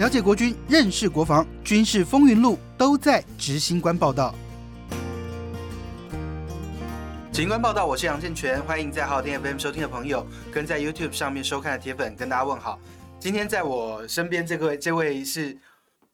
了解国军，认识国防，军事风云录都在执行官报道。执行官报道，我是杨正全，欢迎在好天 FM 收听的朋友，跟在 YouTube 上面收看的铁粉，跟大家问好。今天在我身边这位，这位是。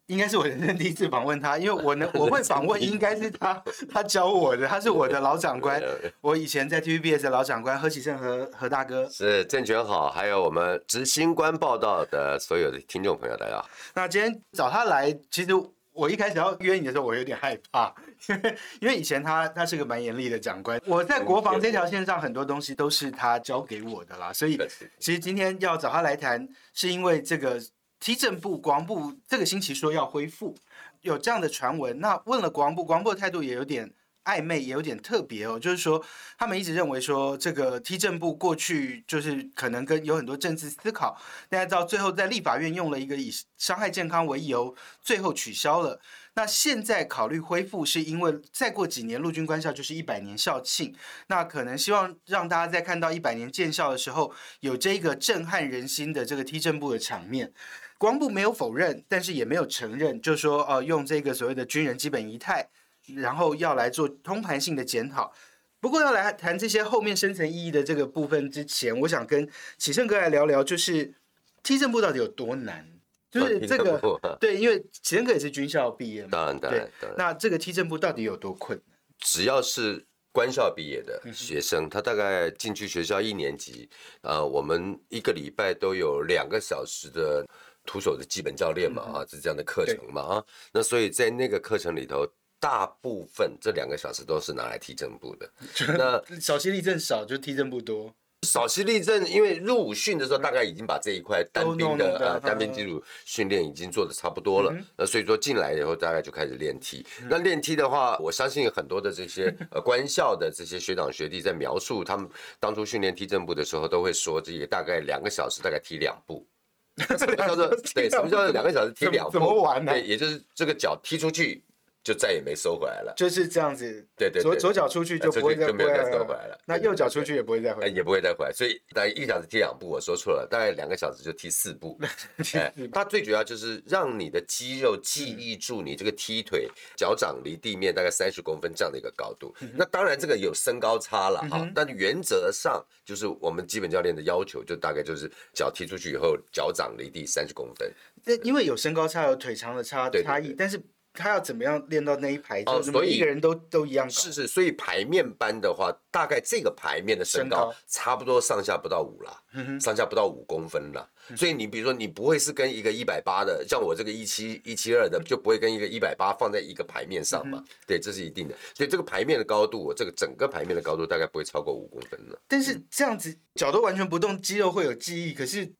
应该是我人生第一次访问他，因为我呢，我会访问应该是他，他教我的，他是我的老长官。我以前在 TVBS 的老长官何启胜和何大哥是郑权好，还有我们执行官报道的所有的听众朋友，大家好。那今天找他来，其实我一开始要约你的时候，我有点害怕，因 为因为以前他他是个蛮严厉的长官，我在国防这条线上很多东西都是他教给我的啦，所以其实今天要找他来谈，是因为这个。提政部、国防部这个星期说要恢复，有这样的传闻。那问了国防部，国防部的态度也有点暧昧，也有点特别哦。就是说，他们一直认为说，这个提政部过去就是可能跟有很多政治思考，但是到最后在立法院用了一个以伤害健康为由，最后取消了。那现在考虑恢复，是因为再过几年陆军官校就是一百年校庆，那可能希望让大家在看到一百年建校的时候，有这个震撼人心的这个踢正部的场面。国防部没有否认，但是也没有承认，就是说，呃，用这个所谓的军人基本仪态，然后要来做通盘性的检讨。不过要来谈这些后面深层意义的这个部分之前，我想跟启胜哥来聊聊，就是踢正部到底有多难？就是这个对，因为启胜哥也是军校毕业嘛，当然，当然，那这个踢正部到底有多困难？只要是官校毕业的学生，他大概进去学校一年级，呃，我们一个礼拜都有两个小时的。徒手的基本教练嘛，啊，是这样的课程嘛，啊，那所以在那个课程里头，大部分这两个小时都是拿来踢正步的。那少息立正少，就踢正步多。少息立正，因为入伍训的时候，大概已经把这一块单兵的呃单兵基础训练已经做的差不多了。那所以说进来以后，大概就开始练踢。那练踢的话，我相信很多的这些呃官校的这些学长学弟在描述他们当初训练踢正步的时候，都会说这个大概两个小时，大概踢两步。什 么叫做 对？什么叫做两个小时踢两步？怎么玩呢？对，也就是这个脚踢出去。就再也没收回来了，就是这样子。对对，左左脚出去就不会再收回来了。那右脚出去也不会再回来，也不会再回来。所以大概一小时踢两步，我说错了，大概两个小时就踢四步。它最主要就是让你的肌肉记忆住你这个踢腿，脚掌离地面大概三十公分这样的一个高度。那当然这个有身高差了哈，但原则上就是我们基本教练的要求，就大概就是脚踢出去以后，脚掌离地三十公分。那因为有身高差，有腿长的差差异，但是。他要怎么样练到那一排？哦，所以一个人都都一样是是，所以排面班的话，大概这个排面的身高差不多上下不到五啦，上下不到五公分啦。所以你比如说，你不会是跟一个一百八的，像我这个一七一七二的，就不会跟一个一百八放在一个排面上嘛？对，这是一定的。所以这个排面的高度，这个整个排面的高度大概不会超过五公分了。但是这样子脚都完全不动，肌肉会有记忆，可是。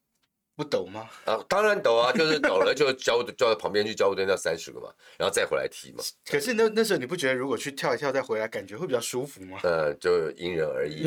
不抖吗？啊，当然抖啊，就是抖了就交叫到旁边去交互队那三十个嘛，然后再回来踢嘛。可是那那时候你不觉得如果去跳一跳再回来，感觉会比较舒服吗？呃，就因人而异。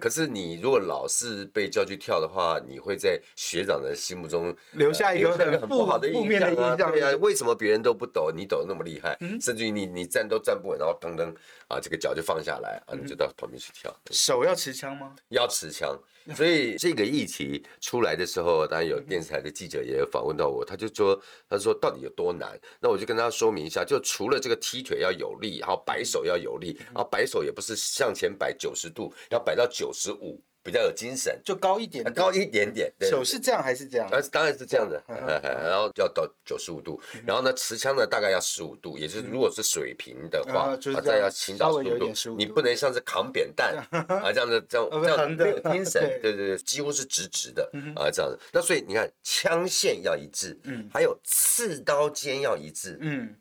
可是你如果老是被叫去跳的话，你会在学长的心目中留下一个很不好的印象啊。对啊，为什么别人都不抖，你抖那么厉害？甚至于你你站都站不稳，然后噔噔啊，这个脚就放下来啊，你就到旁边去跳。手要持枪吗？要持枪。所以这个议题出来的时候，当然有电视台的记者也访问到我，他就说，他说到底有多难？那我就跟他说明一下，就除了这个踢腿要有力，然后摆手要有力，然后摆手也不是向前摆九十度，要摆到九十五。比较有精神，就高一点，高一点点。手是这样还是这样？呃，当然是这样的。然后要到九十五度，然后呢，持枪呢大概要十五度，也就是如果是水平的话，再要倾倒十五度。你不能像是扛扁担啊这样的这样 这样没有精神。对对对，几乎是直直的啊这样子。那所以你看，枪线要一致，嗯，还有刺刀尖要一致，嗯，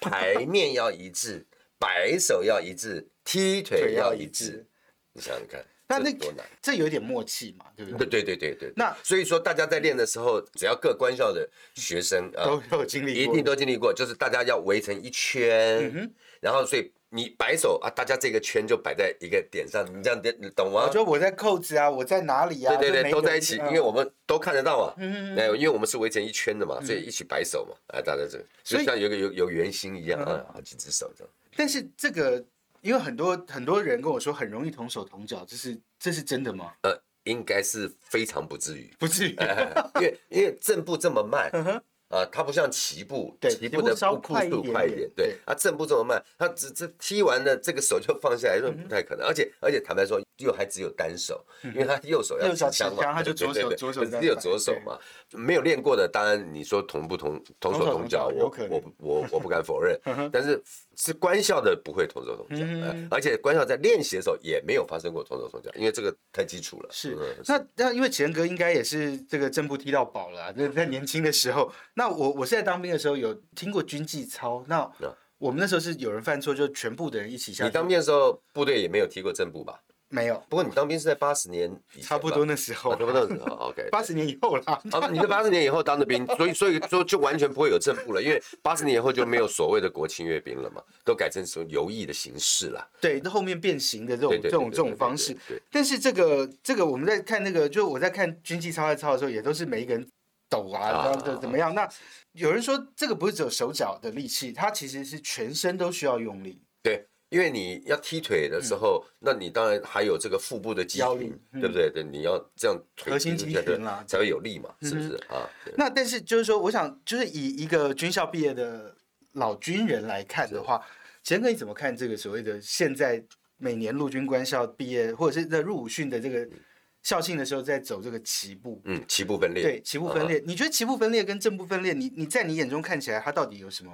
排面要一致，摆手要一致，踢腿要一致。你想想看。那那多难，这有点默契嘛，对不对？对对对对对。那所以说，大家在练的时候，只要各官校的学生啊都有经历，一定都经历过，就是大家要围成一圈，然后所以你摆手啊，大家这个圈就摆在一个点上，你这样点懂吗？就我在扣子啊，我在哪里啊？对对对，都在一起，因为我们都看得到嘛。嗯嗯。哎，因为我们是围成一圈的嘛，所以一起摆手嘛，啊，大家这就像有个有有圆心一样啊，好几只手这样。但是这个。因为很多很多人跟我说很容易同手同脚，这是这是真的吗？呃，应该是非常不至于，不至于，因为因为正步这么慢，啊，它不像齐步，齐步的步步速快一点，对，啊，正步这么慢，他只这踢完了这个手就放下来，这不太可能，而且而且坦白说，又还只有单手，因为他右手要持枪嘛，他就左手左手只有左手嘛，没有练过的，当然你说同不同同手同脚，我我我我不敢否认，但是是官校的不会同手同脚，而且官校在练习的时候也没有发生过同手同脚，因为这个太基础了。是，那那因为钱哥应该也是这个正步踢到饱了，在在年轻的时候。那我我是在当兵的时候有听过军纪操，那我们那时候是有人犯错，就全部的人一起下。你当兵的时候，部队也没有踢过正步吧？没有。不过你当兵是在八十年，差不多那时候。差不多那时候，OK。八十年以后啦。啊，你在八十年以后当的兵，所以所以说就完全不会有正步了，因为八十年以后就没有所谓的国庆阅兵了嘛，都改成什么游艺的形式了。对，那后面变形的这种这种这种方式。对。但是这个这个我们在看那个，就我在看军纪操在操的时候，也都是每一个人。抖啊，怎怎么样？那有人说这个不是只有手脚的力气，它其实是全身都需要用力。对，因为你要踢腿的时候，那你当然还有这个腹部的肌群，对不对？对，你要这样核心肌群啦，才会有力嘛，是不是啊？那但是就是说，我想就是以一个军校毕业的老军人来看的话，钱哥你怎么看这个所谓的现在每年陆军官校毕业或者是在入伍训的这个？校庆的时候在走这个齐步，嗯，齐步分裂，对，齐步分裂。你觉得齐步分裂跟正步分裂，你你在你眼中看起来它到底有什么？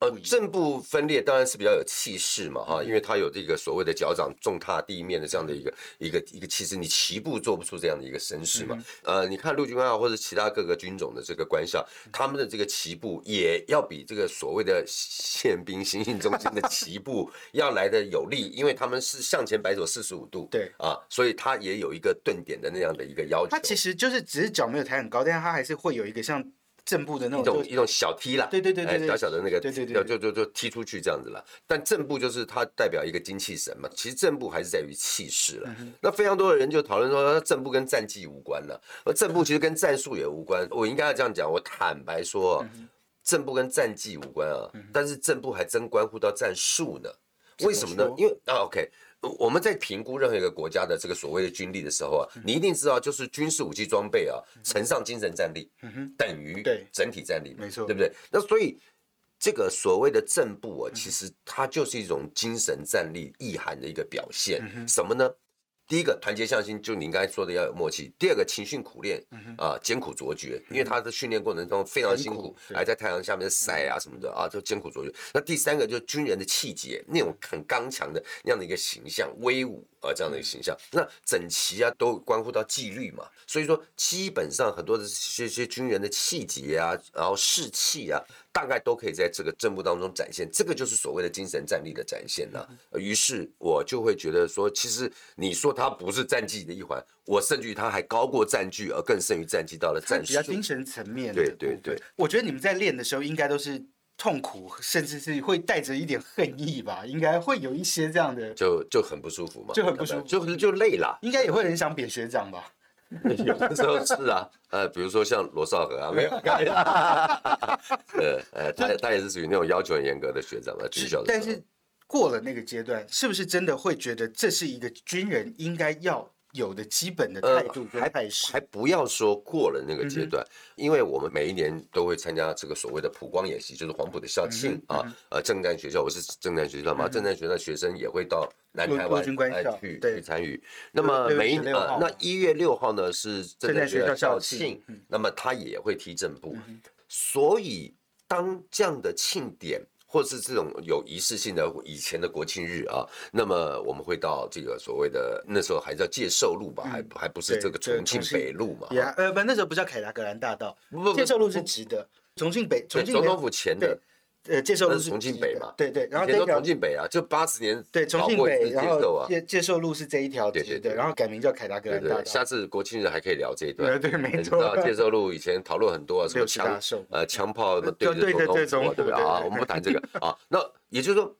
呃，正步分裂当然是比较有气势嘛，哈，因为它有这个所谓的脚掌重踏地面的这样的一个一个一个气势，你齐步做不出这样的一个声势嘛。呃，你看陆军官校或者其他各个军种的这个官校，他们的这个齐步也要比这个所谓的宪兵行训中心的齐步 要来的有力，因为他们是向前摆手四十五度，对啊，所以它也有一个顿点的那样的一个要求。它其实就是只是脚没有抬很高，但是它还是会有一个像。正步的那种一种一种小踢啦，对对对对，小小的那个，对对对，就就就踢出去这样子了。但正步就是它代表一个精气神嘛，其实正步还是在于气势了。那非常多的人就讨论说，正步跟战绩无关了，而正步其实跟战术也无关。我应该要这样讲，我坦白说，正步跟战绩无关啊，但是正步还真关乎到战术呢。为什么呢？因为啊，OK。我们在评估任何一个国家的这个所谓的军力的时候啊，你一定知道，就是军事武器装备啊乘上精神战力，等于整体战力，没错，对不对？那所以这个所谓的正步啊，其实它就是一种精神战力意涵的一个表现。什么呢？第一个团结向心，就你刚才说的要有默契。第二个勤训苦练，啊，艰苦卓绝，因为他的训练过程中非常辛苦，还在太阳下面晒啊什么的啊，就艰苦卓绝。那第三个就是军人的气节，那种很刚强的那样的一个形象，威武啊这样的一个形象。那整齐啊，都关乎到纪律嘛。所以说，基本上很多的这些军人的气节啊，然后士气啊。大概都可以在这个正步当中展现，这个就是所谓的精神战力的展现了。于是我就会觉得说，其实你说它不是战绩的一环，我甚至于它还高过战绩，而更胜于战绩到了战术。比较精神层面。对对对，我觉得你们在练的时候，应该都是痛苦，甚至是会带着一点恨意吧？应该会有一些这样的，就就很不舒服嘛，就很不舒服，就就累了。应该也会很想扁学长吧？有的时候是啊，呃，比如说像罗少河啊，没有，呃，呃，他他也是属于那种要求很严格的学长啊，军校。但是过了那个阶段，是不是真的会觉得这是一个军人应该要？有的基本的态度还还不要说过了那个阶段，因为我们每一年都会参加这个所谓的普光演习，就是黄埔的校庆啊。呃，正战学校，我是正战学校嘛，正战学校学生也会到南台湾去去参与。那么每一啊，那一月六号呢是正战学校校庆，那么他也会踢正步，所以当这样的庆典。或是这种有仪式性的以前的国庆日啊，那么我们会到这个所谓的那时候还叫介寿路吧，还还不是这个重庆北路嘛？呃，不，那时候不叫凯达格兰大道，介寿路是直的，重庆北，重庆总统府前的。呃，介寿路是重庆北嘛？对对，然后这条重庆北啊，就八十年对重庆北，然后介介寿路是这一条，对对对，然后改名叫凯达格兰大道。下次国庆日还可以聊这一段，对对没错。介寿路以前讨论很多啊，什么枪呃枪炮 对对对总统，对不对啊？我们不谈这个 啊。那也就是说。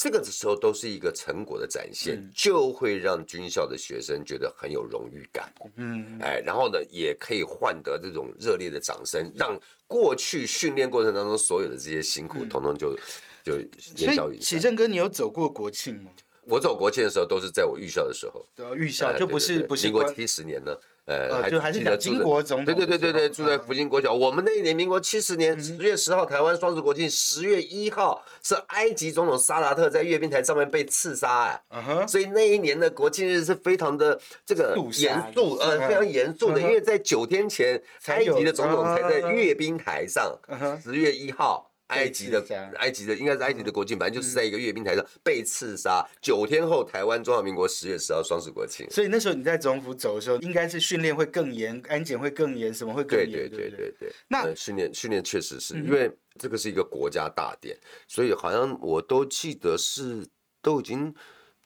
这个的时候都是一个成果的展现，就会让军校的学生觉得很有荣誉感。嗯，哎，然后呢，也可以换得这种热烈的掌声，让过去训练过程当中所有的这些辛苦，统统就就烟消云散。启正哥，你有走过国庆吗？我走国庆的时候，都是在我预校的时候。对，预校就不是不是。民国七十年呢。呃，就还是讲金国总统，对对对对对，住在福星国小。我们那一年民国七十年十月十号，台湾双十国庆，十月一号是埃及总统萨达特在阅兵台上面被刺杀哎，所以那一年的国庆日是非常的这个严肃，呃，非常严肃的，因为在九天前，埃及的总统才在阅兵台上，十月一号。埃及的埃及的应该是埃及的国庆，反正就是在一个阅兵台上被刺杀。九天后，台湾中华民国十月十号双十国庆。所以那时候你在总府走的时候，应该是训练会更严，安检会更严，什么会更严？对对对对对。那训练训练确实是因为这个是一个国家大典，所以好像我都记得是都已经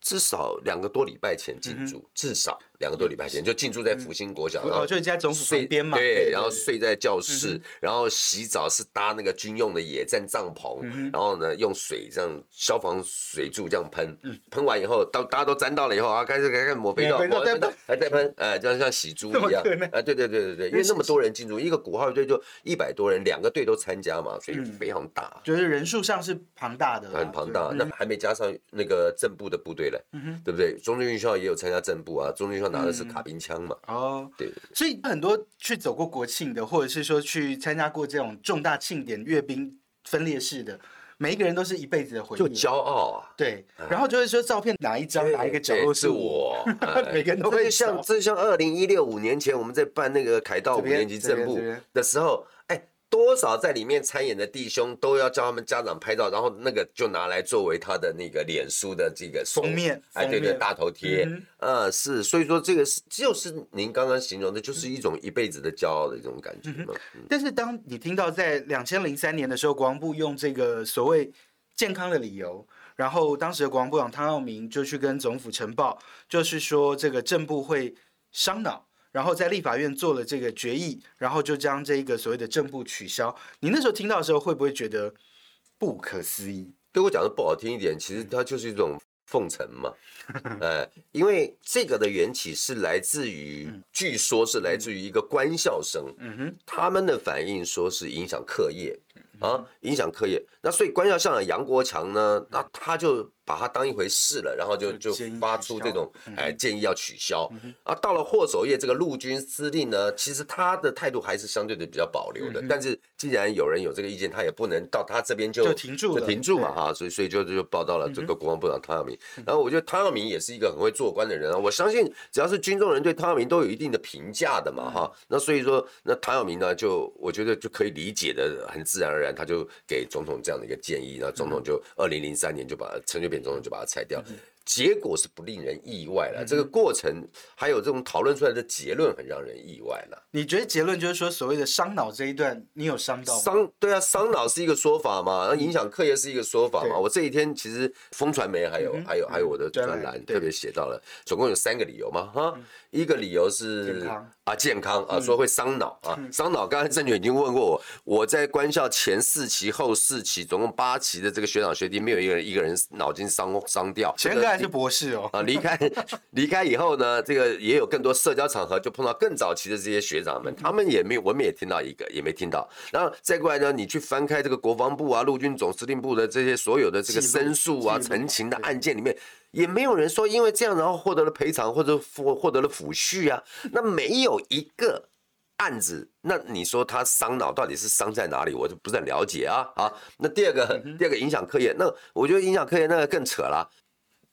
至少两个多礼拜前进驻，至少。两个多礼拜前就进驻在福星国小，然后就在总府旁边嘛。对，然后睡在教室，然后洗澡是搭那个军用的野战帐篷，然后呢用水这样消防水柱这样喷，喷完以后到大家都沾到了以后啊，开始开始抹肥皂，抹肥皂还在喷，哎，就像像洗猪一样，哎，对对对对对，因为那么多人进驻，一个鼓号队就一百多人，两个队都参加嘛，所以非常大，就是人数上是庞大的，很庞大。那还没加上那个正部的部队嘞，对不对？中正军校也有参加正部啊，中正军校。拿的是卡宾枪嘛？哦，对，所以很多去走过国庆的，或者是说去参加过这种重大庆典阅兵分列式的，每一个人都是一辈子的回忆，就骄傲啊。对，然后就是说照片哪一张哪一个角落是我，每个人都会像这像二零一六五年前我们在办那个凯道五年级正部的时候。多少在里面参演的弟兄都要叫他们家长拍照，然后那个就拿来作为他的那个脸书的这个封面，哎，对对，大头贴，嗯，是，所以说这个是就是您刚刚形容的，就是一种一辈子的骄傲的这种感觉嘛。但是当你听到在两千零三年的时候，国防部用这个所谓健康的理由，然后当时的国防部长汤耀明就去跟总府呈报，就是说这个正部会伤脑。然后在立法院做了这个决议，然后就将这个所谓的正部取消。你那时候听到的时候，会不会觉得不可思议？对我讲的不好听一点，其实它就是一种奉承嘛。呃，因为这个的缘起是来自于，据说是来自于一个官校生，嗯哼，他们的反应说是影响课业啊，影响课业。那所以官校校长杨国强呢，那他就。把它当一回事了，然后就就发出这种哎建议要取消啊。到了霍守业这个陆军司令呢，其实他的态度还是相对的比较保留的。但是既然有人有这个意见，他也不能到他这边就停住就停住嘛哈。所以所以就就报道了这个国防部长汤耀明。然后我觉得汤耀明也是一个很会做官的人啊。我相信只要是军中人对汤耀明都有一定的评价的嘛哈。那所以说那汤耀明呢，就我觉得就可以理解的很自然而然，他就给总统这样的一个建议。那总统就二零零三年就把陈水扁。总统就把它拆掉，结果是不令人意外了。这个过程还有这种讨论出来的结论很让人意外了。你觉得结论就是说，所谓的伤脑这一段，你有伤到？伤对啊，伤脑是一个说法嘛，那影响课业是一个说法嘛。我这一天其实风传媒还有还有还有我的专栏特别写到了，总共有三个理由嘛哈。一个理由是啊健康啊说会伤脑啊伤脑。刚才郑权已经问过我，我在官校前四期后四期总共八期的这个学长学弟，没有一个人一个人脑筋伤伤掉。前个还是博士哦啊离开 离开以后呢，这个也有更多社交场合就碰到更早期的这些学长们，他们也没有我们也听到一个也没听到。然后再过来呢，你去翻开这个国防部啊陆军总司令部的这些所有的这个申诉啊陈情的案件里面。也没有人说因为这样然后获得了赔偿或者获获得了抚恤啊，那没有一个案子，那你说他伤脑到底是伤在哪里？我就不是很了解啊。好，那第二个 第二个影响科研，那我觉得影响科研那个更扯了。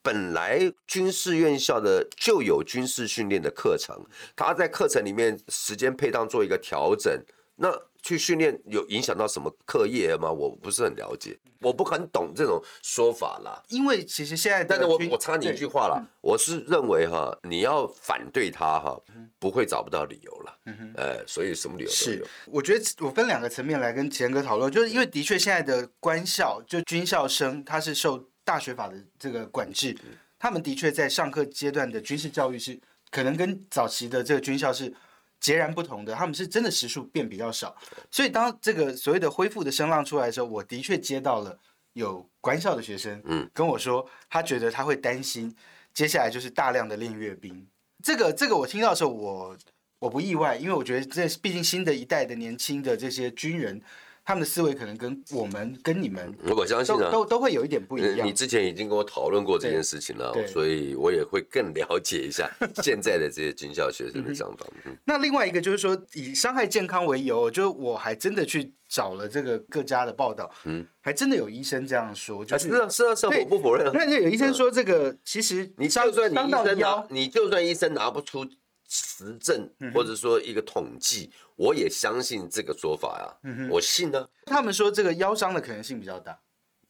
本来军事院校的就有军事训练的课程，他在课程里面时间配当做一个调整，那。去训练有影响到什么课业吗？我不是很了解，我不很懂这种说法啦。因为其实现在，但是我我插你一句话啦，我是认为哈，你要反对他哈，不会找不到理由了。嗯呃，所以什么理由都有。我觉得我分两个层面来跟钱哥讨论，就是因为的确现在的官校就军校生，他是受大学法的这个管制，他们的确在上课阶段的军事教育是可能跟早期的这个军校是。截然不同的，他们是真的时数变比较少，所以当这个所谓的恢复的声浪出来的时候，我的确接到了有官校的学生，嗯，跟我说，他觉得他会担心，接下来就是大量的练阅兵。这个这个我听到的时候，我我不意外，因为我觉得这毕竟新的一代的年轻的这些军人。他们的思维可能跟我们跟你们，我相信啊，都都会有一点不一样。你之前已经跟我讨论过这件事情了，所以我也会更了解一下 现在的这些军校学生的想法。那另外一个就是说，以伤害健康为由，就我还真的去找了这个各家的报道，嗯，还真的有医生这样说，就是是啊是啊是啊，我不否认。那就有医生说，这个其实你就算你医生拿，你就算医生拿不出。实证或者说一个统计，我也相信这个说法呀，我信呢。他们说这个腰伤的可能性比较大，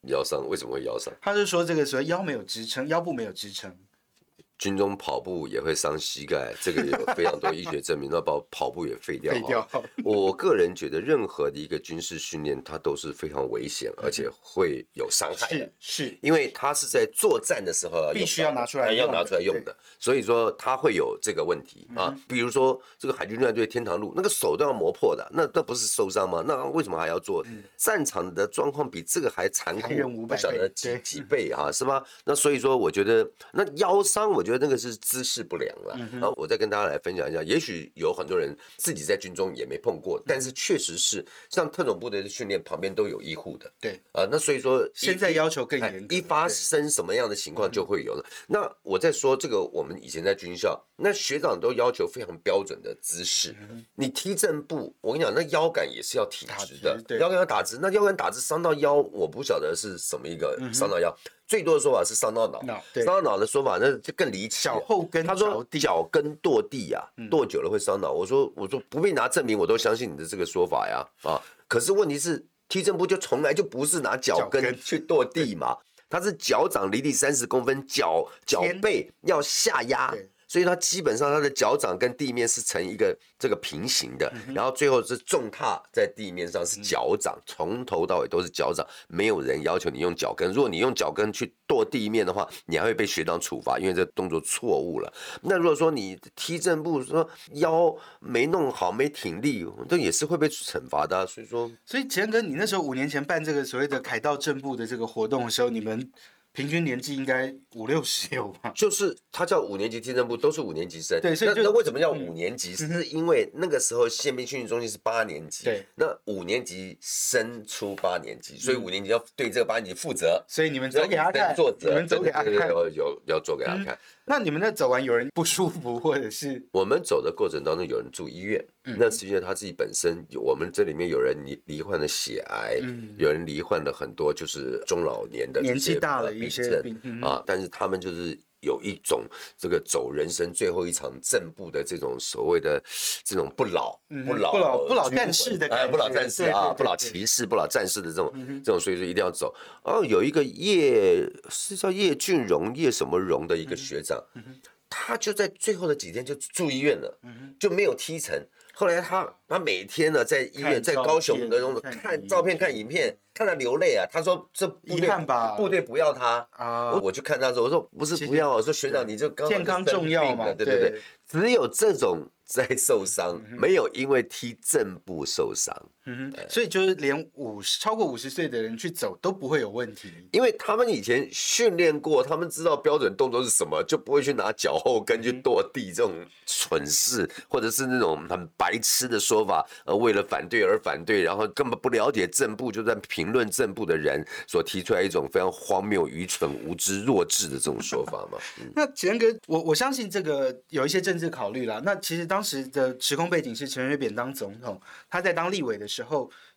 腰伤为什么会腰伤？他是说这个时候腰没有支撑，腰部没有支撑。军中跑步也会伤膝盖，这个有非常多医学证明。那把跑步也废掉。废掉。我个人觉得，任何的一个军事训练，它都是非常危险，而且会有伤害的。是是，因为它是在作战的时候必须要拿出来要拿出来用的，所以说它会有这个问题啊。比如说这个海军陆战队天堂路，那个手都要磨破的，那那不是受伤吗？那为什么还要做？战场的状况比这个还残酷，不晓得几几倍啊，是吧？那所以说，我觉得那腰伤，我觉得那个是姿势不良了。然后，我再跟大家来分享一下，也许有很多人自己在军中也没碰过，但是确实是像特种部队的训练旁边都有医护的。对，啊，那所以说现在要求更严，一发生什么样的情况就会有了。那我在说这个，我们以前在军校，那学长都要求非常标准的姿势。你踢正步，我跟你讲，那腰杆也是要挺直的，腰杆要打直。那腰杆打直伤到腰，我不晓得是什么一个伤到腰。最多的说法是伤到脑，伤到脑的说法那就更离奇。脚后跟，他说脚跟跺地啊，跺久了会伤脑。我说我说不必拿证明，我都相信你的这个说法呀啊！可是问题是踢正步就从来就不是拿脚跟去跺地嘛，他是脚掌离地三十公分，脚脚背要下压。所以它基本上它的脚掌跟地面是成一个这个平行的，然后最后是重踏在地面上是脚掌，从头到尾都是脚掌，没有人要求你用脚跟。如果你用脚跟去跺地面的话，你还会被学长处罚，因为这动作错误了。那如果说你踢正步说腰没弄好没挺立，这也是会被惩罚的。所以说，所以钱哥，你那时候五年前办这个所谓的凯道正步的这个活动的时候，你们。平均年纪应该五六十有吧？就是他叫五年级听证部，都是五年级生。对，所以那为什么叫五年级？是因为那个时候宪兵训练中心是八年级，对，那五年级升出八年级，所以五年级要对这个八年级负责。所以你们走给他看，你们走给他看，有有要做给他看。那你们那走完有人不舒服，或者是我们走的过程当中有人住医院，那实际上他自己本身，我们这里面有人罹罹患了血癌，有人罹患了很多就是中老年的年纪大了一些病啊，但是他们就是。有一种这个走人生最后一场正步的这种所谓的这种不老不老不老不老战士的哎不老战士啊不老骑士不老战士的这种这种所以说一定要走。哦有一个叶是叫叶俊荣叶什么荣的一个学长，他就在最后的几天就住医院了，就没有踢成。后来他他每天呢在医院在高雄的种看照片看影片。看他流泪啊！他说：“这部队部队不要他啊！”我去看他说：“我说不是不要，我说学长你就健康重要嘛，对对对，只有这种。”在受伤，没有因为踢正步受伤，嗯哼，所以就是连五十超过五十岁的人去走都不会有问题，因为他们以前训练过，他们知道标准动作是什么，就不会去拿脚后跟去跺地这种蠢事，或者是那种很白痴的说法，呃，为了反对而反对，然后根本不了解正步就在评论正步的人所提出来一种非常荒谬、愚蠢、无知、弱智的这种说法嘛。那钱哥，我我相信这个有一些政治考虑啦。那其实当当时的时空背景是陈水扁当总统，他在当立委的时候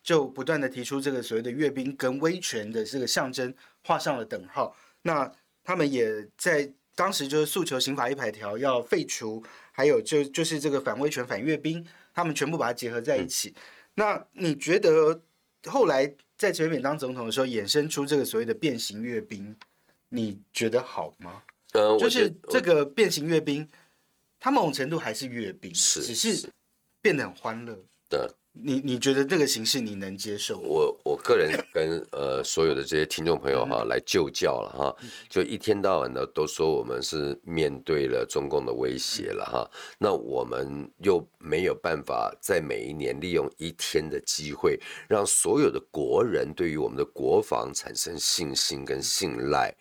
就不断的提出这个所谓的阅兵跟威权的这个象征画上了等号。那他们也在当时就是诉求刑法一百条要废除，还有就就是这个反威权反阅兵，他们全部把它结合在一起。那你觉得后来在陈水扁当总统的时候衍生出这个所谓的变形阅兵，你觉得好吗？呃，就是这个变形阅兵。它某种程度还是阅兵，是只是变得很欢乐。对，你你觉得这个形式你能接受？我我个人跟呃所有的这些听众朋友哈来就教了哈，就一天到晚的都说我们是面对了中共的威胁了哈，那我们又没有办法在每一年利用一天的机会，让所有的国人对于我们的国防产生信心跟信赖。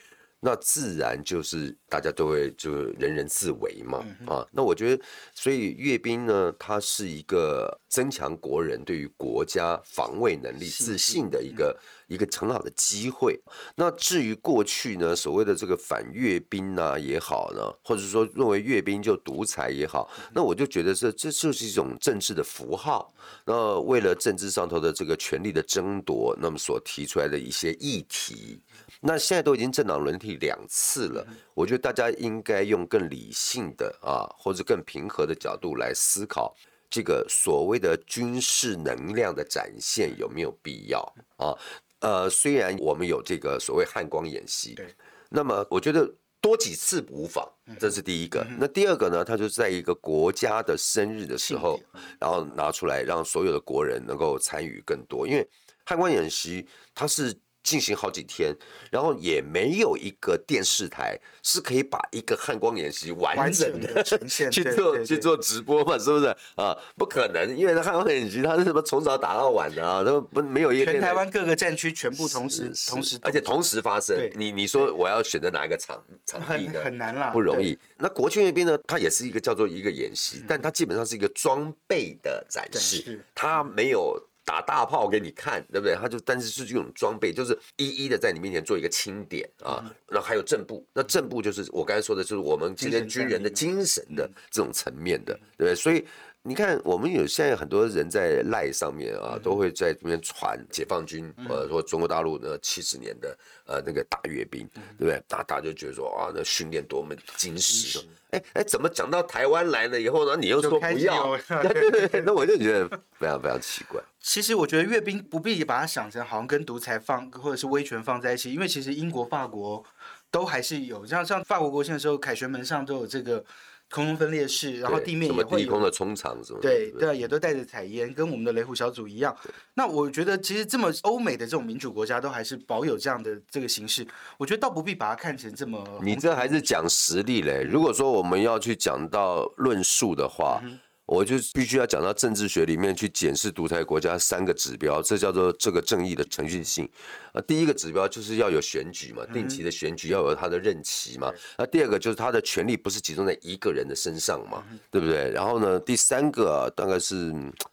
那自然就是大家都会就人人自危嘛啊！那我觉得，所以阅兵呢，它是一个增强国人对于国家防卫能力自信的一个一个很好的机会。那至于过去呢，所谓的这个反阅兵啊也好呢，或者说认为阅兵就独裁也好，那我就觉得这这就是一种政治的符号。那为了政治上头的这个权力的争夺，那么所提出来的一些议题，那现在都已经政党轮替两次了，我觉得大家应该用更理性的啊，或者更平和的角度来思考。这个所谓的军事能量的展现有没有必要啊？呃，虽然我们有这个所谓汉光演习，对，那么我觉得多几次无妨，这是第一个。那第二个呢？它就在一个国家的生日的时候，然后拿出来让所有的国人能够参与更多，因为汉光演习它是。进行好几天，然后也没有一个电视台是可以把一个汉光演习完整的 呈现去做去做直播嘛？是不是啊？不可能，因为汉光演习它是什么从早打到晚的啊，都不没有一个全台湾各个战区全部同时同时，而且同时发生。你你说我要选择哪一个场场地呢？很难啦，不容易。那国庆那边呢？它也是一个叫做一个演习，但它基本上是一个装备的展示，它没有。打大炮给你看，对不对？他就但是是这种装备，就是一一的在你面前做一个清点啊。那还有正步，那正步就是我刚才说的，就是我们今天军人的精神的这种层面的，对不对？所以。你看，我们有现在很多人在赖上面啊，都会在这边传解放军，或者说中国大陆那七十年的呃那个大阅兵，对不对？大大家就觉得说啊，那训练多么精实。哎哎，怎么讲到台湾来了以后呢？你又说不要？那我就觉得非常非常奇怪。其实我觉得阅兵不必把它想成好像跟独裁放或者是威权放在一起，因为其实英国、法国都还是有，像像法国国庆的时候，凯旋门上都有这个。空中分裂式，然后地面也会有地空的冲场什么？对对，也都带着彩烟，跟我们的雷虎小组一样。那我觉得，其实这么欧美的这种民主国家，都还是保有这样的这个形式。我觉得倒不必把它看成这么。你这还是讲实力嘞。如果说我们要去讲到论述的话。我就必须要讲到政治学里面去检视独裁国家三个指标，这叫做这个正义的程序性。啊，第一个指标就是要有选举嘛，定期的选举要有他的任期嘛。那第二个就是他的权力不是集中在一个人的身上嘛，对不对？然后呢，第三个大概是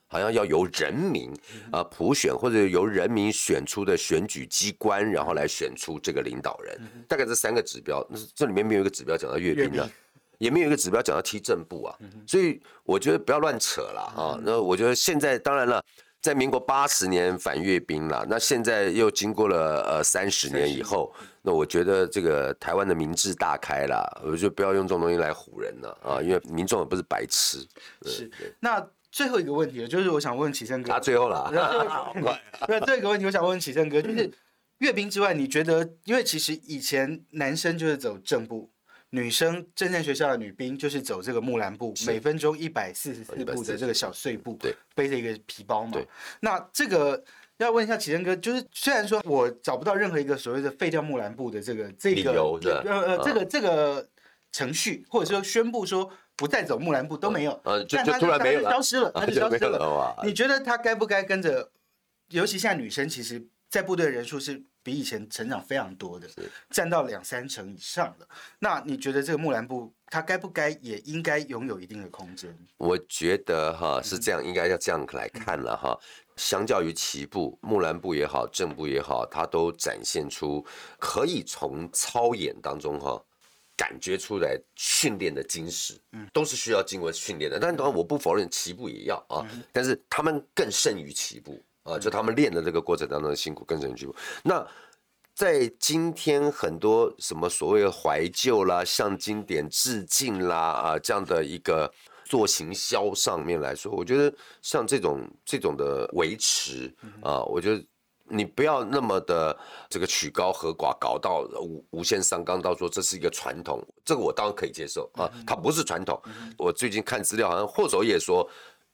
好像要由人民啊普选或者由人民选出的选举机关，然后来选出这个领导人。大概这三个指标，那这里面没有一个指标讲到阅兵的。也没有一个指标讲到踢正步啊，所以我觉得不要乱扯了啊。那我觉得现在当然了，在民国八十年反阅兵了，那现在又经过了呃三十年以后，那我觉得这个台湾的民智大开了，我就不要用这种东西来唬人了啊，因为民众也不是白痴。是。那最后一个问题就是我想问启胜哥。他最后了。那这 个问题我想问启胜哥，就是阅兵之外，你觉得，因为其实以前男生就是走正步。女生正战学校的女兵就是走这个木兰步，每分钟一百四十四步的这个小碎步，对，背着一个皮包嘛。那这个要问一下启生哥，就是虽然说我找不到任何一个所谓的废掉木兰步的这个这个呃呃这个这个程序，或者说宣布说不再走木兰步都没有，呃，就就突然没有消失了，他就消失了。你觉得他该不该跟着？尤其现在女生其实，在部队人数是。比以前成长非常多的，占到两三成以上的。那你觉得这个木兰布它该不该也应该拥有一定的空间？我觉得哈是这样，应该要这样来看了哈。相较于旗部、木兰部也好，正部也好，它都展现出可以从操演当中哈感觉出来训练的精实，嗯，都是需要经过训练的。但当然我不否认旗部也要啊，但是他们更胜于旗部。啊，就他们练的这个过程当中的辛苦更胜一步。那在今天很多什么所谓怀旧啦、向经典致敬啦啊这样的一个做行销上面来说，我觉得像这种这种的维持啊，我觉得你不要那么的这个曲高和寡，搞到无无限上纲，到说这是一个传统，这个我当然可以接受啊，它不是传统。我最近看资料，好像霍守也说。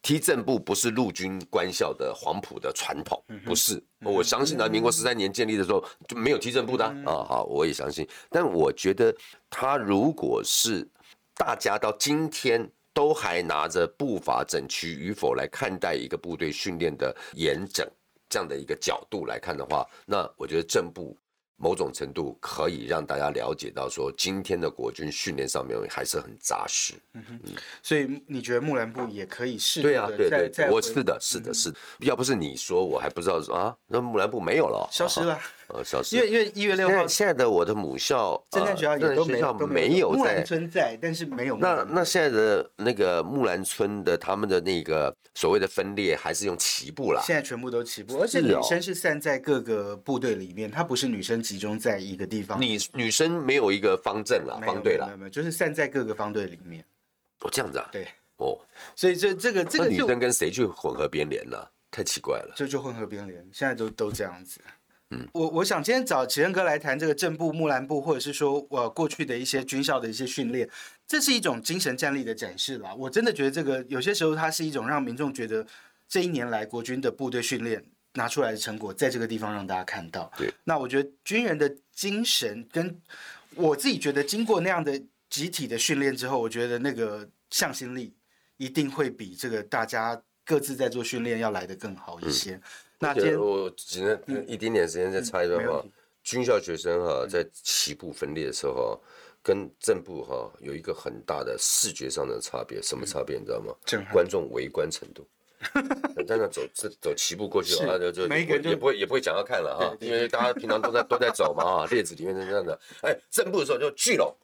踢正步不是陆军官校的黄埔的传统，不是。我相信呢，民国十三年建立的时候就没有踢正步的啊。好，我也相信。但我觉得他如果是大家到今天都还拿着步伐整齐与否来看待一个部队训练的严整这样的一个角度来看的话，那我觉得正步某种程度可以让大家了解到，说今天的国军训练上面还是很扎实。嗯哼，所以你觉得木兰部也可以试？对啊，对对，我是的，是的，是。要不是你说，我还不知道说啊，那木兰部没有了，消失了。呃，小时。因为因为一月六号，现在的我的母校，侦探学校也都没有木兰村在，但是没有。那那现在的那个木兰村的他们的那个所谓的分裂，还是用齐步啦？现在全部都齐步，而且女生是散在各个部队里面，她不是女生集中在一个地方。女女生没有一个方阵了，方队了，没有没有，就是散在各个方队里面。哦，这样子啊？对。哦，所以这这个这个女生跟谁去混合编连呢？太奇怪了。就就混合编连，现在都都这样子。嗯，我我想今天找启恩哥来谈这个正部、木兰部，或者是说我过去的一些军校的一些训练，这是一种精神战力的展示啦。我真的觉得这个有些时候它是一种让民众觉得这一年来国军的部队训练拿出来的成果，在这个地方让大家看到。对，那我觉得军人的精神跟我自己觉得经过那样的集体的训练之后，我觉得那个向心力一定会比这个大家各自在做训练要来的更好一些。那我只能一点点时间再插一段话。军校学生哈，在起步分裂的时候，跟正部哈有一个很大的视觉上的差别。什么差别你知道吗？观众围观程度。在那走走走齐步过去 啊，就就也不会也不会讲要看了哈，因为大家平常都在都在走嘛啊，列子里面是这样的。哎，正步的时候就聚拢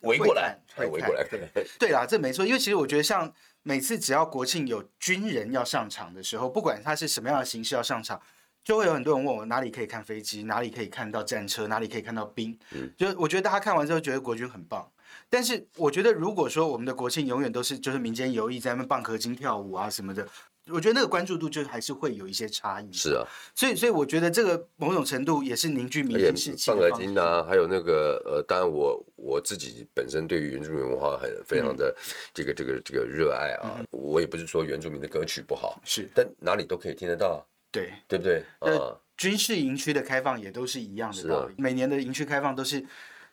围过来，围过来。对啦，这没错，因为其实我觉得像。每次只要国庆有军人要上场的时候，不管他是什么样的形式要上场，就会有很多人问我哪里可以看飞机，哪里可以看到战车，哪里可以看到兵。嗯，就我觉得大家看完之后觉得国军很棒，但是我觉得如果说我们的国庆永远都是就是民间游艺在那边棒壳金跳舞啊什么的。我觉得那个关注度就还是会有一些差异。是啊，所以所以我觉得这个某种程度也是凝聚民间士气。放耳金啊，还有那个呃，当然我我自己本身对于原住民文化很非常的这个这个这个热爱啊。我也不是说原住民的歌曲不好，是，但哪里都可以听得到。对，对不对？啊，军事营区的开放也都是一样的道理。每年的营区开放都是。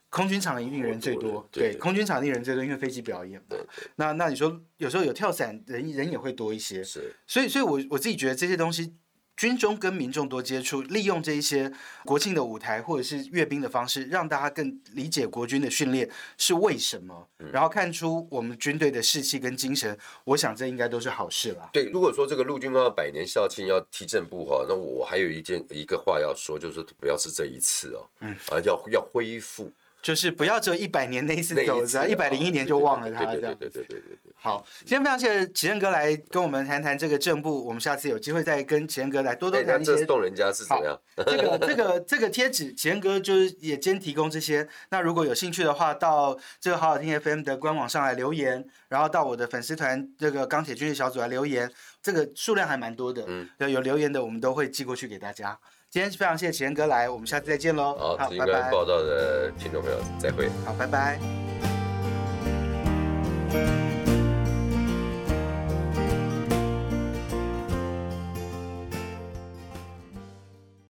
空军场一定人最多，对，空军场地人最多，因为飞机表演嘛。那那你说有时候有跳伞人人也会多一些，是。所以所以，我我自己觉得这些东西，军中跟民众多接触，利用这一些国庆的舞台或者是阅兵的方式，让大家更理解国军的训练是为什么，然后看出我们军队的士气跟精神，我想这应该都是好事吧。对，如果说这个陆军要百年校庆要提正步哈，那我还有一件一个话要说，就是不要是这一次哦，嗯，啊，要要恢复。就是不要只有一百年那一次走，只要一百零一年就忘了他这样。对对对对对对。好，今天非常谢谢启任哥来跟我们谈谈这个正步，我们下次有机会再跟启任哥来多多谈一些。动人家是怎么样？这个这个这个贴纸，启任哥就是也兼提供这些。那如果有兴趣的话，到这个好好听 FM 的官网上来留言，然后到我的粉丝团这个钢铁军事小组来留言，这个数量还蛮多的。嗯。有留言的，我们都会寄过去给大家。今天非常谢谢启恩哥来，我们下次再见喽。好，拜拜。报道的听众朋友，再会。好，拜拜。